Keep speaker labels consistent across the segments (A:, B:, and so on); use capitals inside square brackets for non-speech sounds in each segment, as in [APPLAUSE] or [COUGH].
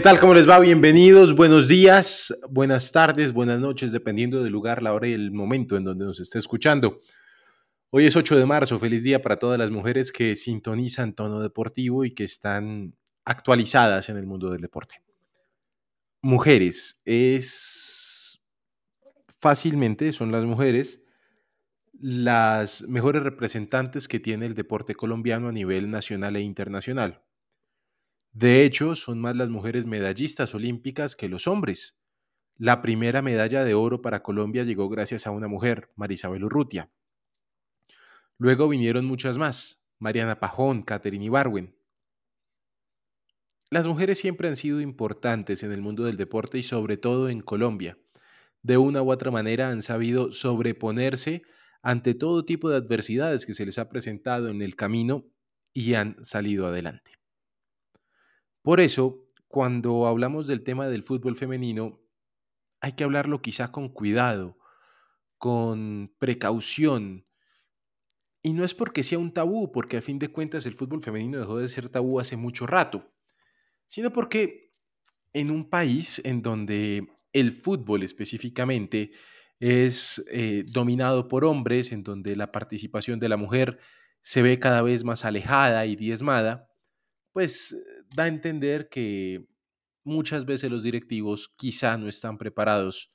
A: ¿Qué tal? ¿Cómo les va? Bienvenidos, buenos días, buenas tardes, buenas noches, dependiendo del lugar, la hora y el momento en donde nos esté escuchando. Hoy es 8 de marzo, feliz día para todas las mujeres que sintonizan tono deportivo y que están actualizadas en el mundo del deporte. Mujeres, es fácilmente, son las mujeres las mejores representantes que tiene el deporte colombiano a nivel nacional e internacional. De hecho, son más las mujeres medallistas olímpicas que los hombres. La primera medalla de oro para Colombia llegó gracias a una mujer, Marisabel Urrutia. Luego vinieron muchas más, Mariana Pajón, Catherine Ibarwen. Las mujeres siempre han sido importantes en el mundo del deporte y sobre todo en Colombia. De una u otra manera han sabido sobreponerse ante todo tipo de adversidades que se les ha presentado en el camino y han salido adelante. Por eso, cuando hablamos del tema del fútbol femenino, hay que hablarlo quizá con cuidado, con precaución. Y no es porque sea un tabú, porque a fin de cuentas el fútbol femenino dejó de ser tabú hace mucho rato, sino porque en un país en donde el fútbol específicamente es eh, dominado por hombres, en donde la participación de la mujer se ve cada vez más alejada y diezmada, pues da a entender que muchas veces los directivos quizá no están preparados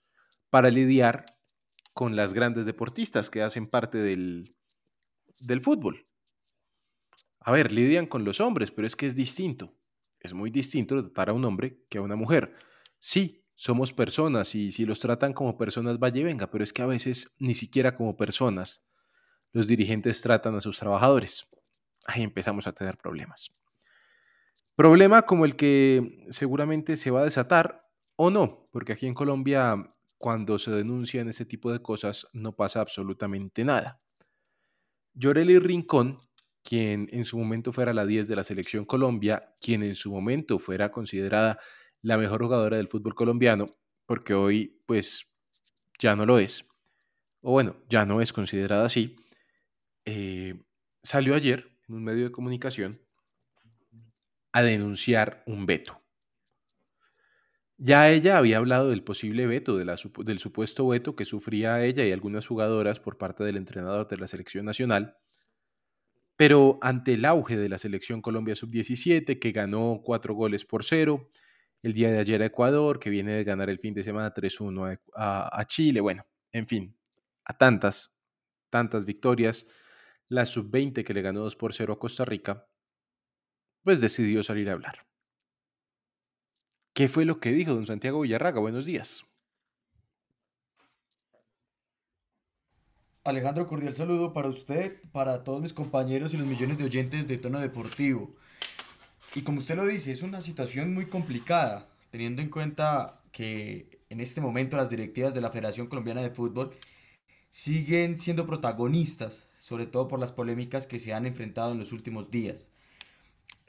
A: para lidiar con las grandes deportistas que hacen parte del, del fútbol. A ver, lidian con los hombres, pero es que es distinto. Es muy distinto tratar a un hombre que a una mujer. Sí, somos personas y si los tratan como personas, vaya y venga, pero es que a veces ni siquiera como personas los dirigentes tratan a sus trabajadores. Ahí empezamos a tener problemas. Problema como el que seguramente se va a desatar o no, porque aquí en Colombia cuando se denuncian este tipo de cosas no pasa absolutamente nada. Yoreli Rincón, quien en su momento fuera la 10 de la selección Colombia, quien en su momento fuera considerada la mejor jugadora del fútbol colombiano, porque hoy pues ya no lo es, o bueno, ya no es considerada así, eh, salió ayer en un medio de comunicación a denunciar un veto. Ya ella había hablado del posible veto, del supuesto veto que sufría ella y algunas jugadoras por parte del entrenador de la selección nacional, pero ante el auge de la selección Colombia sub-17, que ganó cuatro goles por cero, el día de ayer a Ecuador, que viene de ganar el fin de semana 3-1 a, Chile, bueno, en fin, a tantas, tantas victorias, la sub-20 que le ganó 2 por 0 a Costa Rica, pues decidió salir a hablar. ¿Qué fue lo que dijo don Santiago Villarraga? Buenos días.
B: Alejandro, cordial saludo para usted, para todos mis compañeros y los millones de oyentes de tono deportivo. Y como usted lo dice, es una situación muy complicada, teniendo en cuenta que en este momento las directivas de la Federación Colombiana de Fútbol siguen siendo protagonistas, sobre todo por las polémicas que se han enfrentado en los últimos días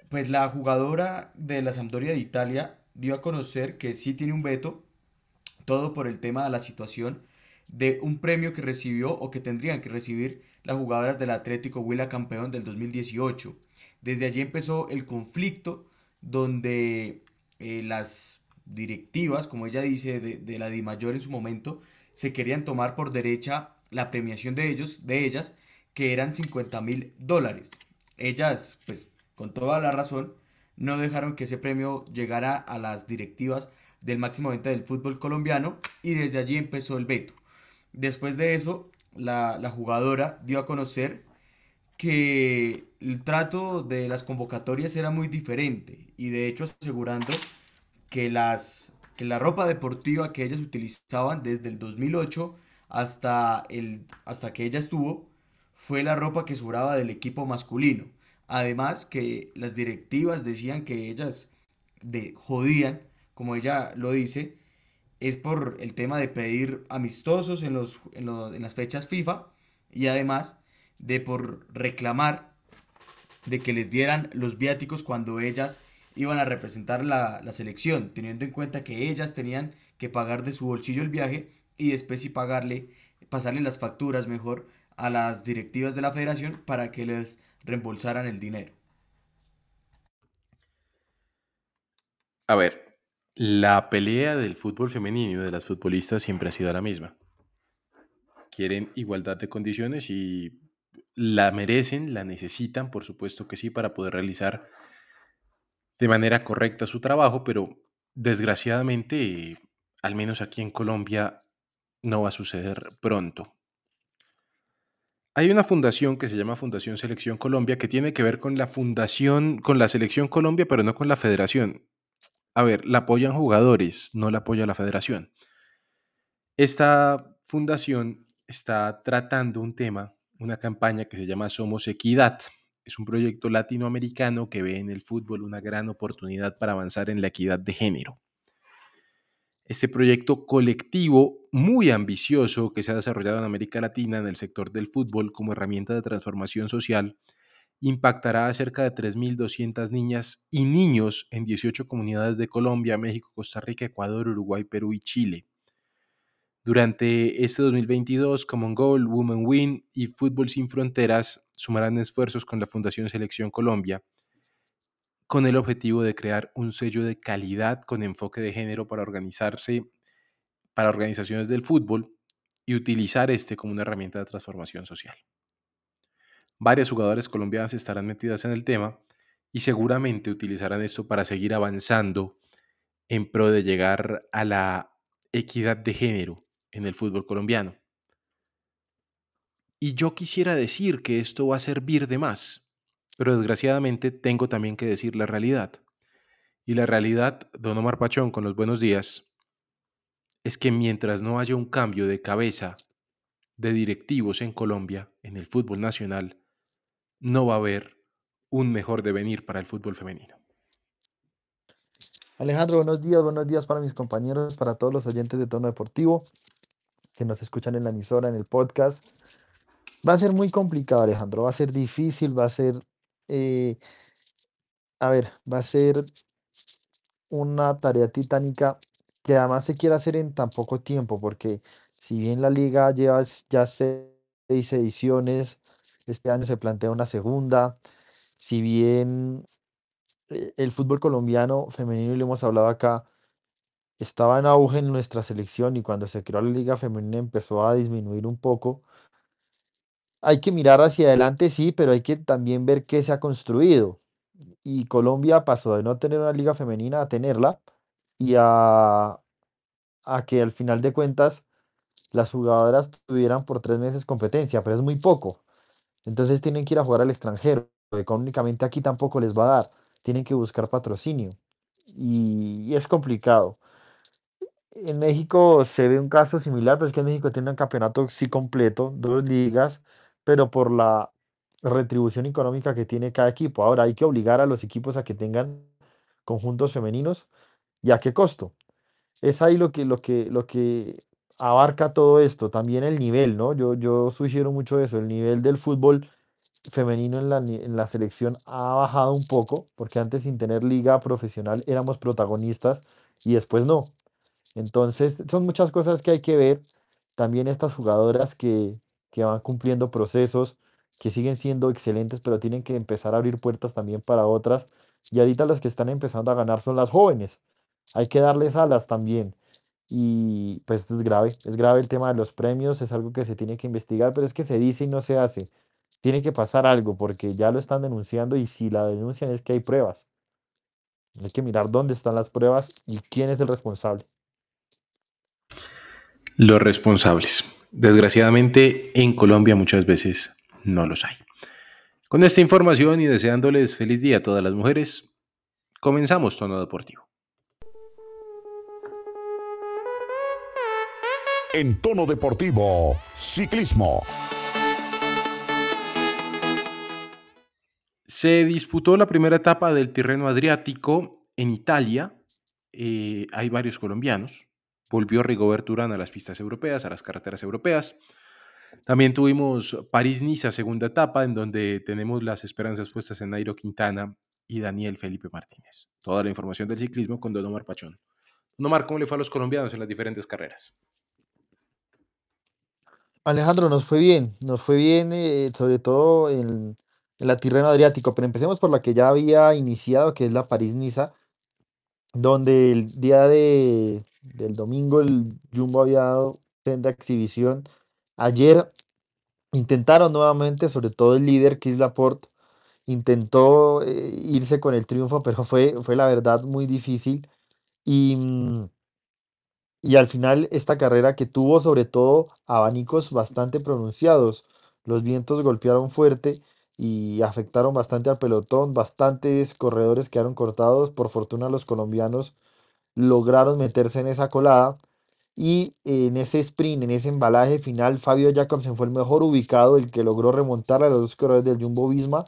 B: pues la jugadora de la Sampdoria de Italia dio a conocer que sí tiene un veto, todo por el tema de la situación de un premio que recibió o que tendrían que recibir las jugadoras del Atlético Huila campeón del 2018. Desde allí empezó el conflicto donde eh, las directivas, como ella dice, de, de la DIMAYOR en su momento, se querían tomar por derecha la premiación de ellos, de ellas, que eran 50 mil dólares. Ellas, pues, con toda la razón, no dejaron que ese premio llegara a las directivas del máximo venta del fútbol colombiano y desde allí empezó el veto. Después de eso, la, jugadora dio a conocer que el trato de las convocatorias era muy diferente y de hecho asegurando que, las, que la ropa deportiva que ellas utilizaban desde el 2008 hasta, el, hasta que ella estuvo fue la ropa que sobraba del equipo masculino. Además que las directivas decían que ellas de jodían, como ella lo dice, es por el tema de pedir amistosos en, los, en, las fechas FIFA y además de por reclamar de que les dieran los viáticos cuando ellas iban a representar la, la, selección, teniendo en cuenta que ellas tenían que pagar de su bolsillo el viaje y después y pagarle, pasarle las facturas mejor a las directivas de la federación para que les reembolsaran el dinero.
A: A ver, La pelea del fútbol femenino y de las futbolistas siempre ha sido la misma. Quieren igualdad de condiciones y la merecen, la necesitan, por supuesto que sí, para poder realizar de manera correcta su trabajo, pero desgraciadamente, al menos aquí en Colombia, no va a suceder pronto. Hay una fundación que se llama Fundación Selección Colombia que tiene que ver con la fundación, con la Selección Colombia, pero no con la federación. A ver, la apoyan jugadores, no la apoya la federación. Esta fundación está tratando un tema, una campaña que se llama Somos Equidad. Es un proyecto latinoamericano que ve en el fútbol una gran oportunidad para avanzar en la equidad de género. Este proyecto colectivo muy ambicioso que se ha desarrollado en América Latina en el sector del fútbol como herramienta de transformación social impactará a cerca de 3.200 niñas y niños en 18 comunidades de Colombia, México, Costa Rica, Ecuador, Uruguay, Perú y Chile. Durante este 2022, Common Goal, Women Win y Fútbol Sin Fronteras sumarán esfuerzos con la Fundación Selección Colombia con el objetivo de crear un sello de calidad con enfoque de género para organizarse para organizaciones del fútbol y utilizar este como una herramienta de transformación social. Varias jugadoras colombianas estarán metidas en el tema y seguramente utilizarán esto para seguir avanzando en pro de llegar a la equidad de género en el fútbol colombiano. Y yo quisiera decir que esto va a servir de más, pero desgraciadamente tengo también que decir la realidad. Y la realidad, don Omar Pachón, con los buenos días, es que mientras no haya un cambio de cabeza de directivos en Colombia, en el fútbol nacional, no va a haber un mejor devenir para el fútbol femenino.
C: Alejandro, buenos días, buenos días para mis compañeros, para todos los oyentes de Tono Deportivo que nos escuchan en la emisora, en el podcast. Va a ser muy complicado, Alejandro, va a ser difícil, va a ser eh, a ver, va a ser una tarea titánica que además se quiere hacer en tan poco tiempo, porque si bien la liga lleva ya seis ediciones, este año se plantea una segunda, si bien eh, el fútbol colombiano femenino, y lo hemos hablado acá, estaba en auge en nuestra selección y cuando se creó la liga femenina empezó a disminuir un poco, hay que mirar hacia adelante, sí, pero hay que también ver qué se ha construido. Y Colombia pasó de no tener una liga femenina a tenerla y a, a que al final de cuentas las jugadoras tuvieran por tres meses competencia, pero es muy poco. Entonces tienen que ir a jugar al extranjero. Económicamente aquí tampoco les va a dar. Tienen que buscar patrocinio. y es complicado. En México se ve un caso similar, pero es que en México tiene un campeonato sí completo, dos ligas, pero por la retribución económica que tiene cada equipo. Ahora hay que obligar a los equipos a que tengan conjuntos femeninos y a qué costo. Es ahí lo que, lo que, lo que abarca todo esto, también el nivel, ¿no? Yo, yo sugiero mucho eso, el nivel del fútbol femenino en la, en la selección ha bajado un poco, porque antes sin tener liga profesional éramos protagonistas y después no. Entonces, son muchas cosas que hay que ver. También estas jugadoras que, que van cumpliendo procesos, que siguen siendo excelentes, pero tienen que empezar a abrir puertas también para otras. Y ahorita las que están empezando a ganar son las jóvenes. Hay que darles alas también. Y pues es grave, es grave el tema de los premios, es algo que se tiene que investigar, pero es que se dice y no se hace. Tiene que pasar algo porque ya lo están denunciando y si la denuncian es que hay pruebas. Hay que mirar dónde están las pruebas y quién es el responsable.
A: Los responsables. Desgraciadamente, en Colombia muchas veces no los hay. Con esta información y deseándoles feliz día a todas las mujeres, comenzamos Tono Deportivo.
D: En Tono Deportivo, ciclismo.
A: Se disputó la primera etapa del Tirreno Adriático en Italia. Eh, hay varios colombianos. Volvió Rigobert Urán a las pistas europeas, a las carreteras europeas. También tuvimos París-Niza, segunda etapa, en donde tenemos las esperanzas puestas en Nairo Quintana y Daniel Felipe Martínez. Toda la información del ciclismo con Don Omar Pachón. Don Omar, ¿cómo le fue a los colombianos en las diferentes carreras?
C: Alejandro, nos fue bien, nos fue bien, eh, sobre todo en, en la Tirreno Adriático, pero empecemos por la que ya había iniciado, que es la París-Niza donde el día de, del domingo el Jumbo había dado senda exhibición. Ayer intentaron nuevamente, sobre todo el líder, es Laporte, intentó eh, irse con el triunfo, pero fue, fue la verdad muy difícil. Y, mm, y al final esta carrera que tuvo sobre todo abanicos bastante pronunciados, los vientos golpearon fuerte y afectaron bastante al pelotón, bastantes corredores quedaron cortados, por fortuna los colombianos lograron meterse en esa colada y en ese sprint, en ese embalaje final, Fabio Jacobsen fue el mejor ubicado, el que logró remontar a los dos corredores del Jumbo Visma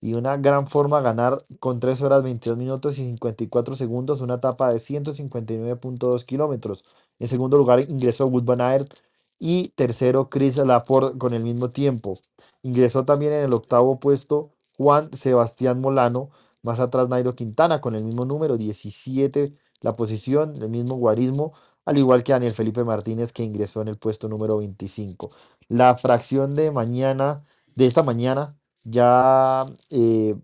C: y una gran forma ganar con 3 horas 22 minutos y 54 segundos una etapa de 159.2 kilómetros. En segundo lugar ingresó Wood Van Aert y tercero Chris Laporte con el mismo tiempo. Ingresó también en el octavo puesto Juan Sebastián Molano, más atrás Nairo Quintana con el mismo número 17 la posición, el mismo guarismo, al igual que Daniel Felipe Martínez que ingresó en el puesto número 25. La fracción de mañana, de esta mañana, ya eh,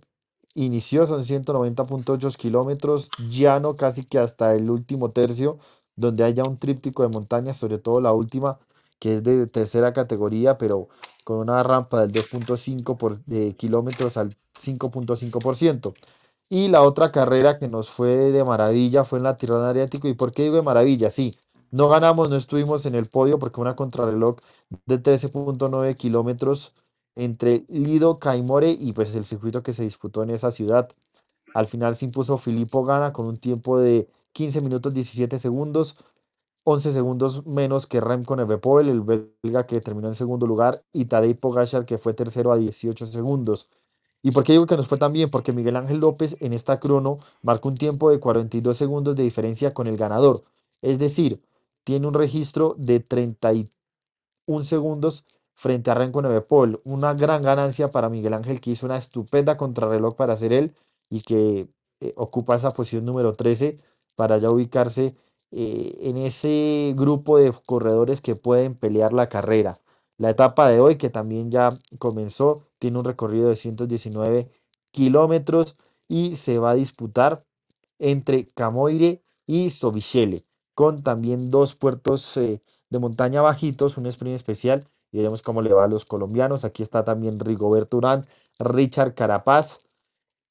C: inició, son 190.8 kilómetros, llano casi que hasta el último tercio, donde haya un tríptico de montañas, sobre todo la última, que es de tercera categoría, pero con una rampa del 2.5 por kilómetros al 5.5%. Y la otra carrera que nos fue de maravilla fue en la Tirana Adriático. ¿Y por qué digo de maravilla? Sí, no ganamos, no estuvimos en el podio porque una contrarreloj de 13.9 kilómetros entre Lido, Caimore y pues el circuito que se disputó en esa ciudad. Al final se impuso Filippo Gana con un tiempo de 15 minutos 17 segundos, 11 segundos menos que Remco Evenepoel, el belga que terminó en segundo lugar, y Tadej Pogacar que fue tercero a 18 segundos. ¿Y por qué digo que nos fue tan bien? Porque Miguel Ángel López en esta crono marcó un tiempo de 42 segundos de diferencia con el ganador. Es decir, tiene un registro de 31 segundos frente a Renko Nevepol. Una gran ganancia para Miguel Ángel que hizo una estupenda contrarreloj para ser él y que eh, ocupa esa posición número 13 para ya ubicarse eh, en ese grupo de corredores que pueden pelear la carrera. La etapa de hoy, que también ya comenzó, tiene un recorrido de 119 kilómetros y se va a disputar entre Camoire y Sobichele, con también dos puertos eh, de montaña bajitos, un sprint especial, y veremos cómo le va a los colombianos. Aquí está también Rigoberto Urán, Richard Carapaz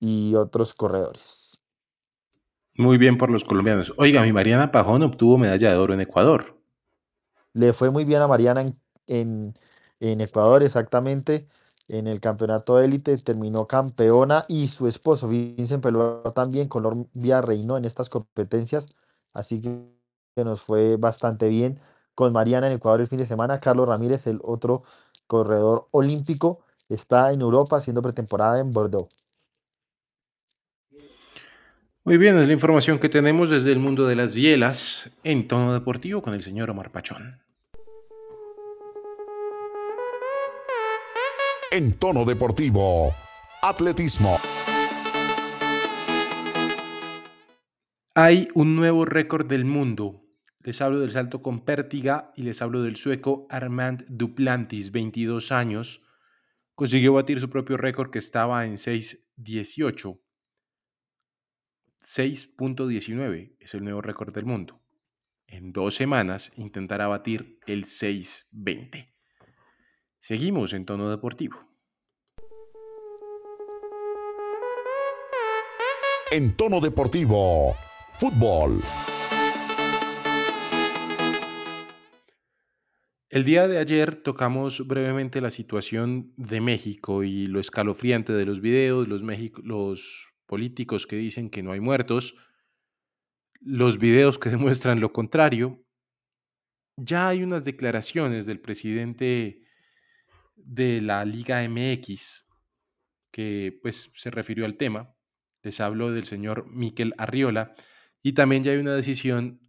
C: y otros corredores.
A: Muy bien por los colombianos. Oiga, mi Mariana Pajón obtuvo medalla de oro en Ecuador.
C: Le fue muy bien a Mariana en en, Ecuador exactamente, en el campeonato élite, terminó campeona y su esposo Vincent Peló también, Colombia reinó en estas competencias, así que nos fue bastante bien con Mariana en Ecuador el fin de semana, Carlos Ramírez, el otro corredor olímpico, está en Europa haciendo pretemporada en Bordeaux.
A: Muy bien, es la información que tenemos desde el mundo de las bielas en tono deportivo con el señor Omar Pachón.
D: En tono deportivo. Atletismo.
A: Hay un nuevo récord del mundo. Les hablo del salto con pértiga y les hablo del sueco Armand Duplantis, 22 años. Consiguió batir su propio récord que estaba en 6.18. 6.19 es el nuevo récord del mundo. En dos semanas intentará batir el 6.20. Seguimos en tono deportivo.
D: En tono deportivo, fútbol.
A: El día de ayer tocamos brevemente la situación de México y lo escalofriante de los videos, los, los políticos que dicen que no hay muertos, los videos que [LAUGHS] demuestran lo contrario. Ya hay unas declaraciones del presidente de la Liga MX, que pues se refirió al tema. Les hablo del señor Miquel Arriola y también ya hay una decisión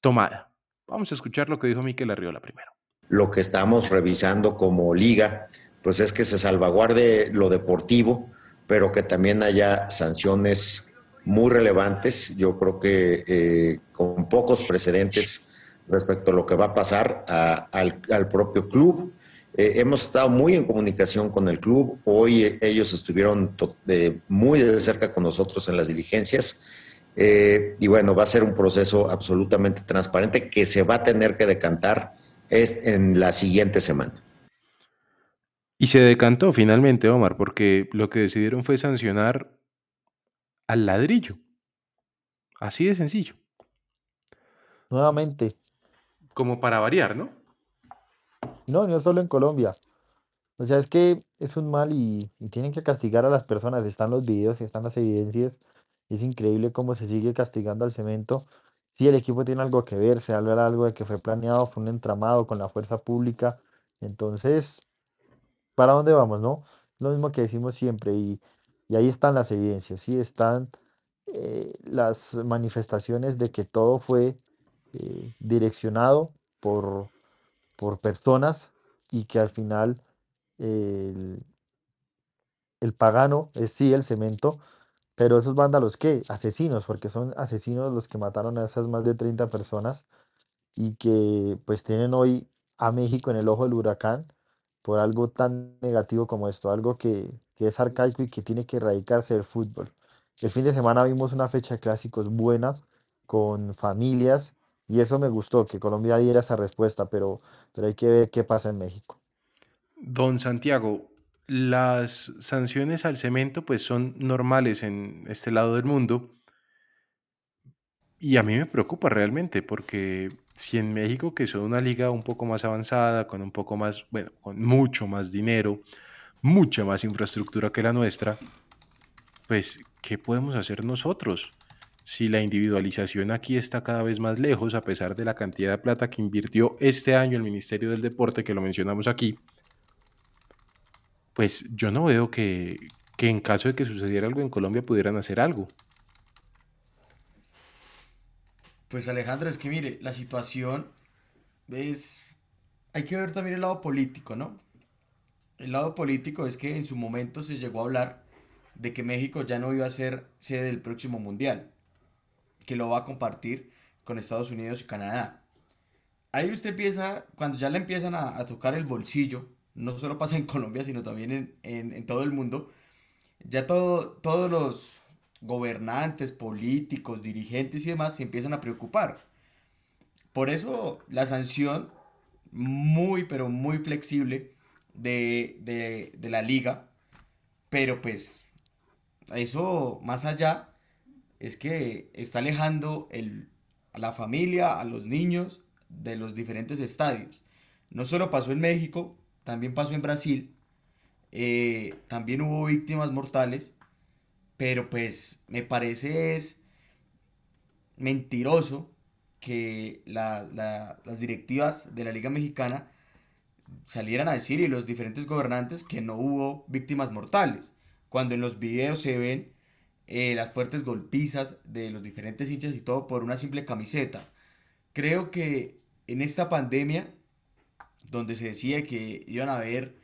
A: tomada. Vamos a escuchar lo que dijo Miquel Arriola primero.
E: Lo que estamos revisando como liga, pues es que se salvaguarde lo deportivo, pero que también haya sanciones muy relevantes. Yo creo que eh, con pocos precedentes respecto a lo que va a pasar al, al propio club eh, hemos estado muy en comunicación con el club. Hoy eh, ellos estuvieron muy de cerca con nosotros en las diligencias Eh, y bueno, va a ser un proceso absolutamente transparente que se va a tener que decantar es en la siguiente semana.
A: Y se decantó finalmente, Omar, porque lo que decidieron fue sancionar al ladrillo. Así de sencillo.
C: Nuevamente.
A: Como para variar, ¿no?
C: No, no solo en Colombia. O sea, es que es un mal y, tienen que castigar a las personas. Están los videos están las evidencias. Es increíble cómo se sigue castigando al cemento. Si el equipo tiene algo que ver, se habla algo de que fue planeado, fue un entramado con la fuerza pública. Entonces, ¿para dónde vamos, no? Lo mismo que decimos siempre y, y ahí están las evidencias, sí, están eh, las manifestaciones de que todo fue eh, direccionado por, por personas y que al final el, el pagano es sí el cemento, pero esos vándalos, ¿qué? Asesinos, porque son asesinos los que mataron a esas más de 30 personas y que pues tienen hoy a México en el ojo del huracán por algo tan negativo como esto, algo que, que es arcaico y que tiene que erradicarse del fútbol. El fin de semana vimos una fecha de clásicos buena con familias y eso me gustó, que Colombia diera esa respuesta, pero, pero hay que ver qué pasa en México.
A: Don Santiago, las sanciones al cemento pues son normales en este lado del mundo y a mí me preocupa realmente porque si en México, que son una liga un poco más avanzada, con un poco más, bueno, con mucho más dinero, mucha más infraestructura que la nuestra, pues, ¿qué podemos hacer nosotros? Si la individualización aquí está cada vez más lejos, a pesar de la cantidad de plata que invirtió este año el Ministerio del Deporte, que lo mencionamos aquí, pues yo no veo que, que en caso de que sucediera algo en Colombia pudieran hacer algo.
B: Pues Alejandro, es que mire, la situación es... Hay que ver también el lado político, ¿no? El lado político es que en su momento se llegó a hablar de que México ya no iba a ser sede del próximo mundial, que lo va a compartir con Estados Unidos y Canadá. Ahí usted empieza, cuando ya le empiezan a, tocar el bolsillo, no solo pasa en [LAUGHS] Colombia, sino también en, en, en todo el mundo, ya todo, todos los gobernantes, políticos, dirigentes y demás se empiezan a preocupar. Por eso la sanción muy, pero muy flexible de, de, de la liga, pero pues eso más allá es que está alejando el, a la familia, a los niños de los diferentes estadios. No solo pasó en México, también pasó en Brasil, eh, también hubo víctimas mortales pero pues me parece es mentiroso que la- la- las directivas de la Liga Mexicana salieran a decir y los diferentes gobernantes que no hubo víctimas mortales, cuando en los videos se ven eh, las fuertes golpizas de los diferentes hinchas y todo por una simple camiseta. Creo que en esta pandemia, donde se decía que iban a haber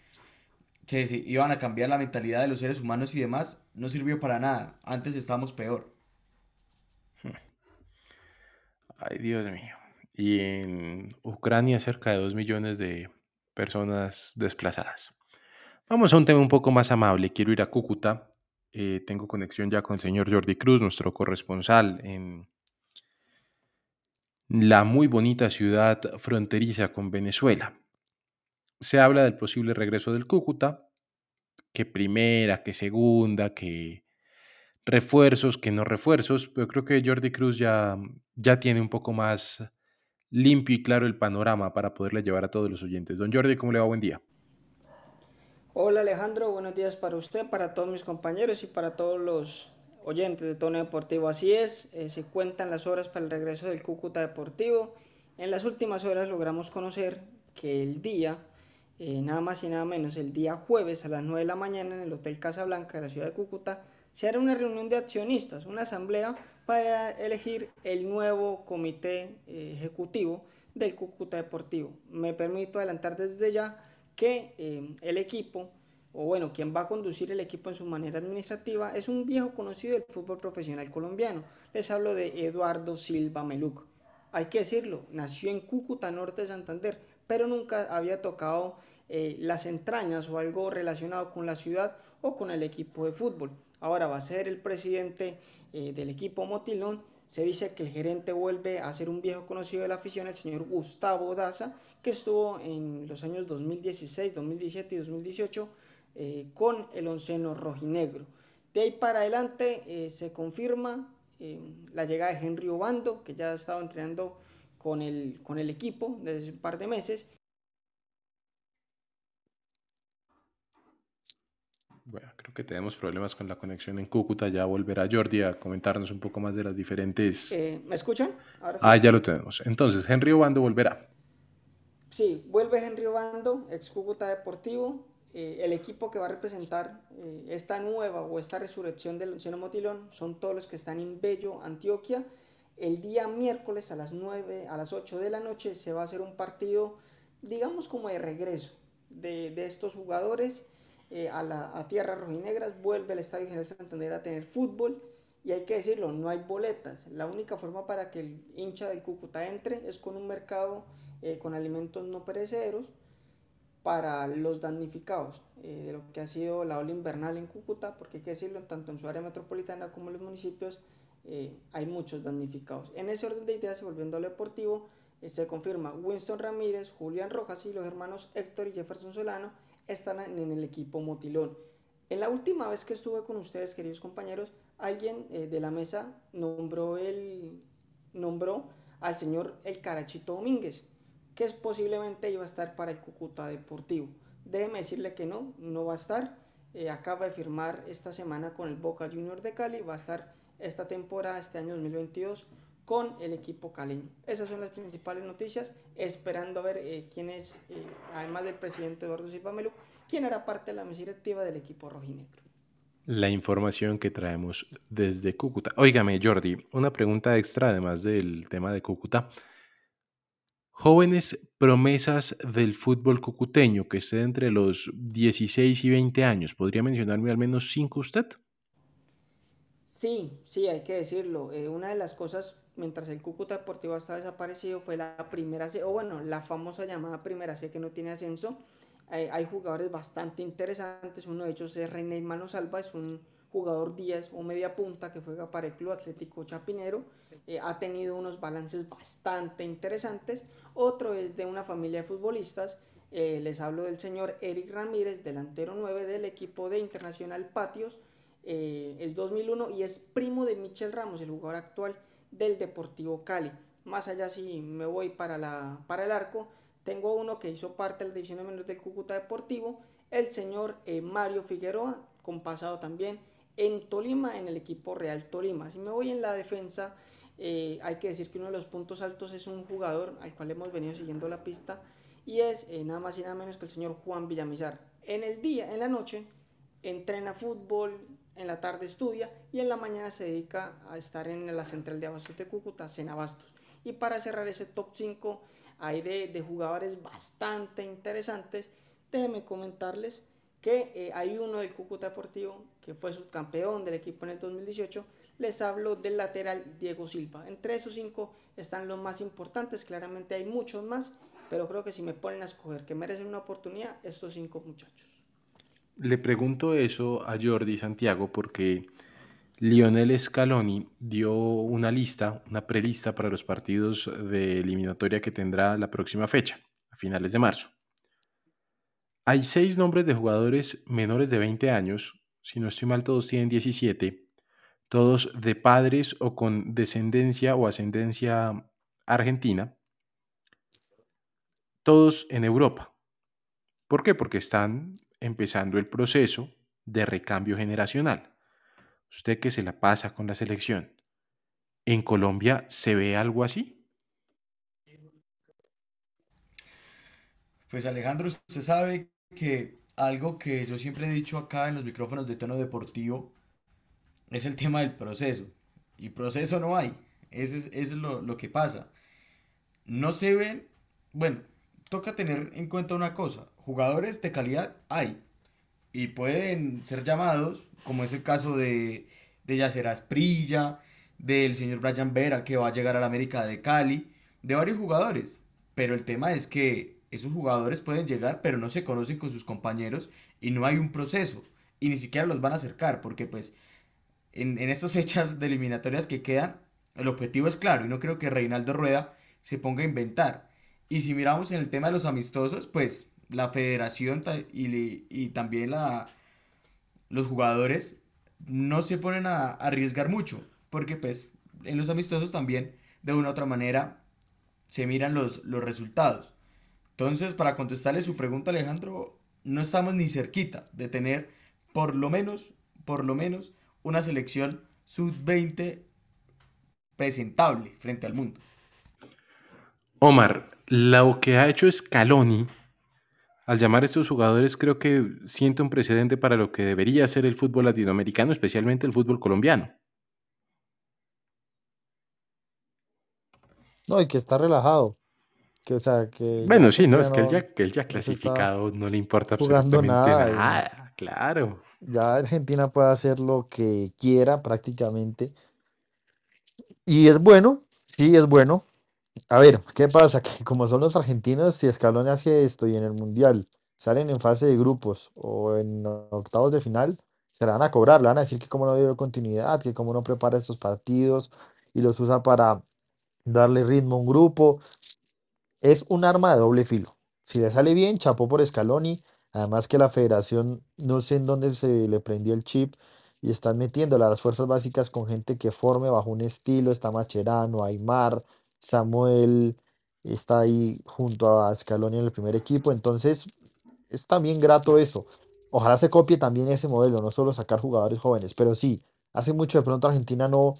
B: se, se iban a cambiar la mentalidad de los seres humanos y demás, no sirvió para nada. Antes estábamos peor.
A: Ay, Dios mío. Y en Ucrania cerca de 2 millones de personas desplazadas. Vamos a un tema un poco más amable. Quiero ir a Cúcuta. Eh, tengo conexión ya con el señor Jordi Cruz, nuestro corresponsal en la muy bonita ciudad fronteriza con Venezuela. Se habla del posible regreso del Cúcuta, que primera, que segunda, que refuerzos, que no refuerzos, pero creo que Jordi Cruz ya, ya tiene un poco más limpio y claro el panorama para poderle llevar a todos los oyentes. Don Jordi, ¿cómo le va? Buen día.
F: Hola Alejandro, buenos días para usted, para todos mis compañeros y para todos los oyentes de Tono Deportivo. Así es, eh, se cuentan las horas para el regreso del Cúcuta Deportivo. En las últimas horas logramos conocer que el día, eh, nada más y nada menos, el día jueves a las 9 de la mañana en el Hotel Casablanca de la ciudad de Cúcuta, se hará una reunión de accionistas, una asamblea para elegir el nuevo comité eh, ejecutivo del Cúcuta Deportivo. Me permito adelantar desde ya que eh, el equipo, o bueno, quien va a conducir el equipo en su manera administrativa, es un viejo conocido del fútbol profesional colombiano. Les hablo de Eduardo Silva Meluc. Hay que decirlo, nació en Cúcuta, norte de Santander, pero nunca había tocado eh, las entrañas o algo relacionado con la ciudad o con el equipo de fútbol. ahora va a ser el presidente eh, del equipo Motilón. Se dice que el gerente vuelve a ser un viejo conocido de la afición, el señor Gustavo Daza, que estuvo en los años 2016, 2017 y 2018 eh, con el onceno rojinegro. De ahí para adelante eh, se confirma la llegada de Henry Obando, que ya ha estado entrenando con el, con el equipo desde un par de meses,
A: Bueno, creo que tenemos problemas con la conexión en Cúcuta. Ya volverá Jordi a comentarnos un poco más de las diferentes.
F: Eh, ¿Me escuchan?
A: Ah, ya lo tenemos. Entonces, Henry Obando volverá.
F: Sí, vuelve Henry Obando, ex Cúcuta Deportivo. Eh, el equipo que va a representar eh, esta nueva o esta resurrección del Luciano Motilón son todos los que están en Bello, Antioquia. El día miércoles a las 9, a las 8 de la noche se va a hacer un partido, digamos como de regreso de, de estos jugadores eh, a, la, a tierras rojinegras, vuelve el Estadio General Santander a tener fútbol y hay que decirlo, no hay boletas. La única forma para que el hincha del Cúcuta entre es con un mercado eh, con alimentos no perecederos para los damnificados eh, de lo que ha sido la ola invernal en Cúcuta, porque hay que decirlo, tanto en su área metropolitana como en los municipios hay muchos damnificados. En ese orden de ideas, volviendo al deportivo, se confirma Winston Ramírez, Julián Rojas y los hermanos Héctor y Jefferson Solano están en el equipo Motilón. En la última vez que estuve con ustedes, queridos compañeros, alguien eh, de la mesa nombró, el, nombró al señor El Carachito Domínguez, que es posiblemente iba a estar para el Cúcuta Deportivo. Déjeme decirle que no, no va a estar. Eh, acaba de firmar esta semana con el Boca Junior de Cali, va a estar esta temporada, este año 2022, con el equipo caleño. Esas son las principales noticias, esperando a ver eh, quién es, eh, además del presidente Eduardo Silva Melu, quién era parte de la mesa directiva del equipo rojinegro.
A: La información que traemos desde Cúcuta. Óigame, Jordi, una pregunta extra además del tema de Cúcuta. Jóvenes promesas del fútbol cucuteño que estén entre los 16 y 20 años. ¿Podría mencionarme al menos cinco usted?
F: Sí, sí, hay que decirlo. Eh, una de las cosas mientras el Cúcuta Deportivo está desaparecido, fue la primera C, o bueno, la famosa llamada primera C que no tiene ascenso. hay jugadores bastante interesantes, uno de ellos es René Mano Salva, es un jugador 10 o media punta que juega para el Club Atlético Chapinero, eh, ha tenido unos balances bastante interesantes. Otro es de una familia de futbolistas, eh, les hablo del señor Eric Ramírez, delantero 9 del equipo de Internacional Patios, eh, el 2001 y es primo de Michel Ramos, el jugador actual del Deportivo Cali. Más allá si me voy para, la, para el arco, tengo uno que hizo parte de la división de menores del Cúcuta Deportivo, el señor eh, Mario Figueroa, con pasado también en Tolima, en el equipo Real Tolima. Si me voy en la defensa, eh, hay que decir que uno de los puntos altos es un jugador al cual hemos venido siguiendo la pista y es eh, nada más y nada menos que el señor Juan Villamizar. En el día, en la noche, entrena fútbol, en la tarde estudia y en la mañana se dedica a estar en la central de Abastos de Cúcuta, Abastos. Y para cerrar ese top 5 hay de, jugadores bastante interesantes. Déjenme comentarles que eh, hay uno del Cúcuta Deportivo que fue subcampeón del equipo en el 2018. Les hablo del lateral Diego Silva. Entre esos cinco están los más importantes. Claramente hay muchos más, pero creo que si me ponen a escoger que merecen una oportunidad, estos cinco muchachos.
A: Le pregunto eso a Jordi Santiago porque Lionel Scaloni dio una lista, una prelista para los partidos de eliminatoria que tendrá la próxima fecha, a finales de marzo. Hay seis nombres de jugadores menores de 20 años, si no estoy mal todos tienen 17, todos de padres o con descendencia o ascendencia argentina, todos en Europa. ¿Por qué? Porque están empezando el proceso de recambio generacional. Usted que se la pasa con la selección, ¿en Colombia se ve algo así?
B: Pues Alejandro, usted sabe que algo que yo siempre he dicho acá en los micrófonos de tono deportivo es el tema del proceso. Y proceso no hay. Eso es, es lo, lo que pasa. No se ven, bueno, toca tener en cuenta una cosa, jugadores de calidad hay y pueden ser llamados, como es el caso de, de Yacer Asprilla, del señor Brian Vera que va a llegar a la América de Cali, de varios jugadores, pero el tema es que esos jugadores pueden llegar pero no se conocen con sus compañeros y no hay un proceso y ni siquiera los van a acercar porque pues en, en estas [LAUGHS] fechas de eliminatorias que quedan, el objetivo es claro y no creo que Reinaldo Rueda se ponga a inventar. Y si miramos en el tema de los amistosos, pues la federación y, y también la, los jugadores no se ponen a arriesgar mucho, porque pues en los amistosos también de una u otra manera se miran los, los resultados. Entonces, para contestarle su pregunta, Alejandro, no estamos ni cerquita de tener por lo menos, por lo menos, una selección sub-20 presentable frente al mundo.
A: Omar, lo que ha hecho Scaloni al llamar a estos jugadores creo que siente un precedente para lo que debería ser el fútbol latinoamericano, especialmente el fútbol colombiano.
C: No, y que está relajado. Que, o sea, que
A: bueno, sí, no, es que él ya, que él ya clasificado no le importa absolutamente nada, nada claro.
C: Ya Argentina puede hacer lo que quiera prácticamente. Y es bueno, sí, es bueno. A ver, ¿qué pasa? [LAUGHS] Que como son los argentinos, si Scaloni hace esto y en el Mundial salen en fase de grupos o en octavos de final, se la van a cobrar, le van a decir que como no dio continuidad, que como no prepara estos partidos y los usa para darle ritmo a un grupo. Es un arma de doble filo. Si le sale bien, chapó por Scaloni. Además que la federación, no sé en dónde se le prendió el chip y están metiendo las fuerzas básicas con gente que forme bajo un estilo. Está Macherano, Aymar, Samuel, está ahí junto a Scaloni en el primer equipo. Entonces, es también grato eso. Ojalá se copie también ese modelo, no solo sacar jugadores jóvenes, pero sí, hace mucho de pronto Argentina no,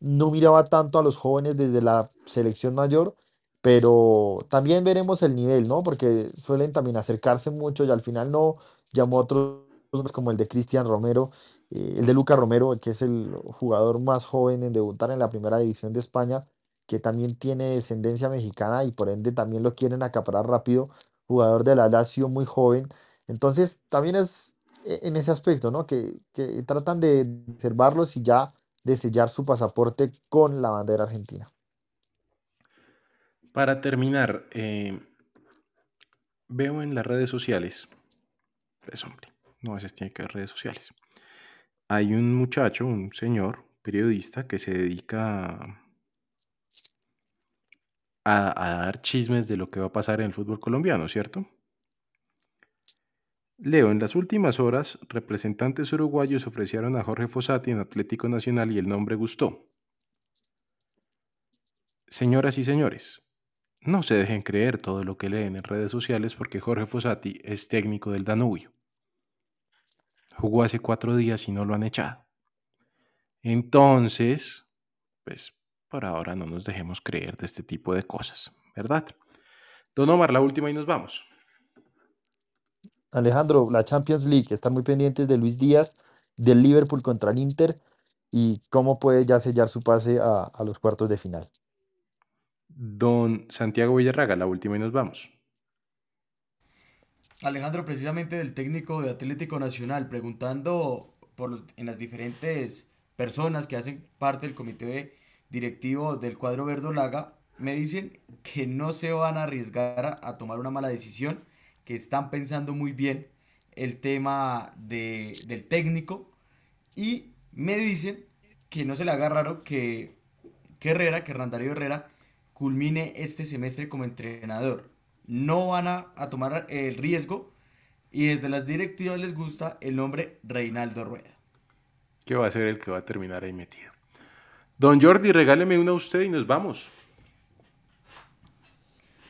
C: no miraba tanto a los jóvenes desde la selección mayor, pero también veremos el nivel, ¿no? Porque suelen también acercarse mucho y al final no llamó a otros como el de Cristian Romero, eh, el de Luca Romero, que es el jugador más joven en debutar en la primera división de España, que también tiene descendencia mexicana y por ende también lo quieren acaparar rápido, jugador de la Lazio muy joven. Entonces también es e, en ese aspecto, ¿no? Que, que tratan de observarlos y ya de sellar su pasaporte con la bandera argentina.
A: Para terminar, eh, veo en las redes sociales, pues hombre, no a tiene que ver redes sociales. Hay un muchacho, un señor periodista que se dedica a, dar chismes de lo que va a pasar en el fútbol colombiano, ¿cierto? Leo, en las últimas horas, representantes uruguayos ofrecieron a Jorge Fossati en Atlético Nacional y el nombre gustó. Señoras y señores, no se dejen creer todo lo que leen en redes sociales porque Jorge Fossati es técnico del Danubio. Jugó hace cuatro días y no lo han echado. Entonces, pues por ahora no nos dejemos creer de este tipo de cosas, ¿verdad? Don Omar, la última y nos vamos.
C: Alejandro, la Champions League, están muy pendientes de Luis Díaz, del Liverpool contra el Inter y cómo puede ya sellar su pase a, los cuartos de final.
A: Don Santiago Villarraga, la última y nos vamos.
B: Alejandro, precisamente del técnico de Atlético Nacional, preguntando por en las diferentes personas que hacen parte del comité directivo del cuadro verdolaga, me dicen que no se van a arriesgar a tomar una mala decisión que están pensando muy bien el tema de, del técnico y me dicen que no se le haga raro que, que Herrera, que Hernán Herrera, culmine este semestre como entrenador. No van a, a, tomar el riesgo y desde las directivas les gusta el nombre Reinaldo Rueda.
A: Que va a ser el que va a terminar ahí metido. Don Jordi, regáleme una a usted y nos vamos.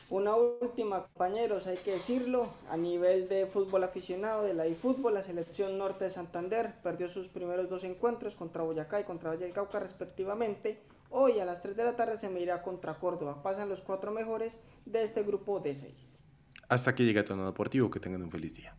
F: Una última, compañeros, hay que decirlo, a nivel de fútbol aficionado de la eFootball, la selección norte de Santander perdió sus primeros dos encuentros contra Boyacá y contra Valle del Cauca respectivamente. Hoy a las 3 de la tarde se medirá contra Córdoba. Pasan los cuatro mejores de este grupo de seis.
A: Hasta que llegue a Tono Deportivo, que tengan un feliz día.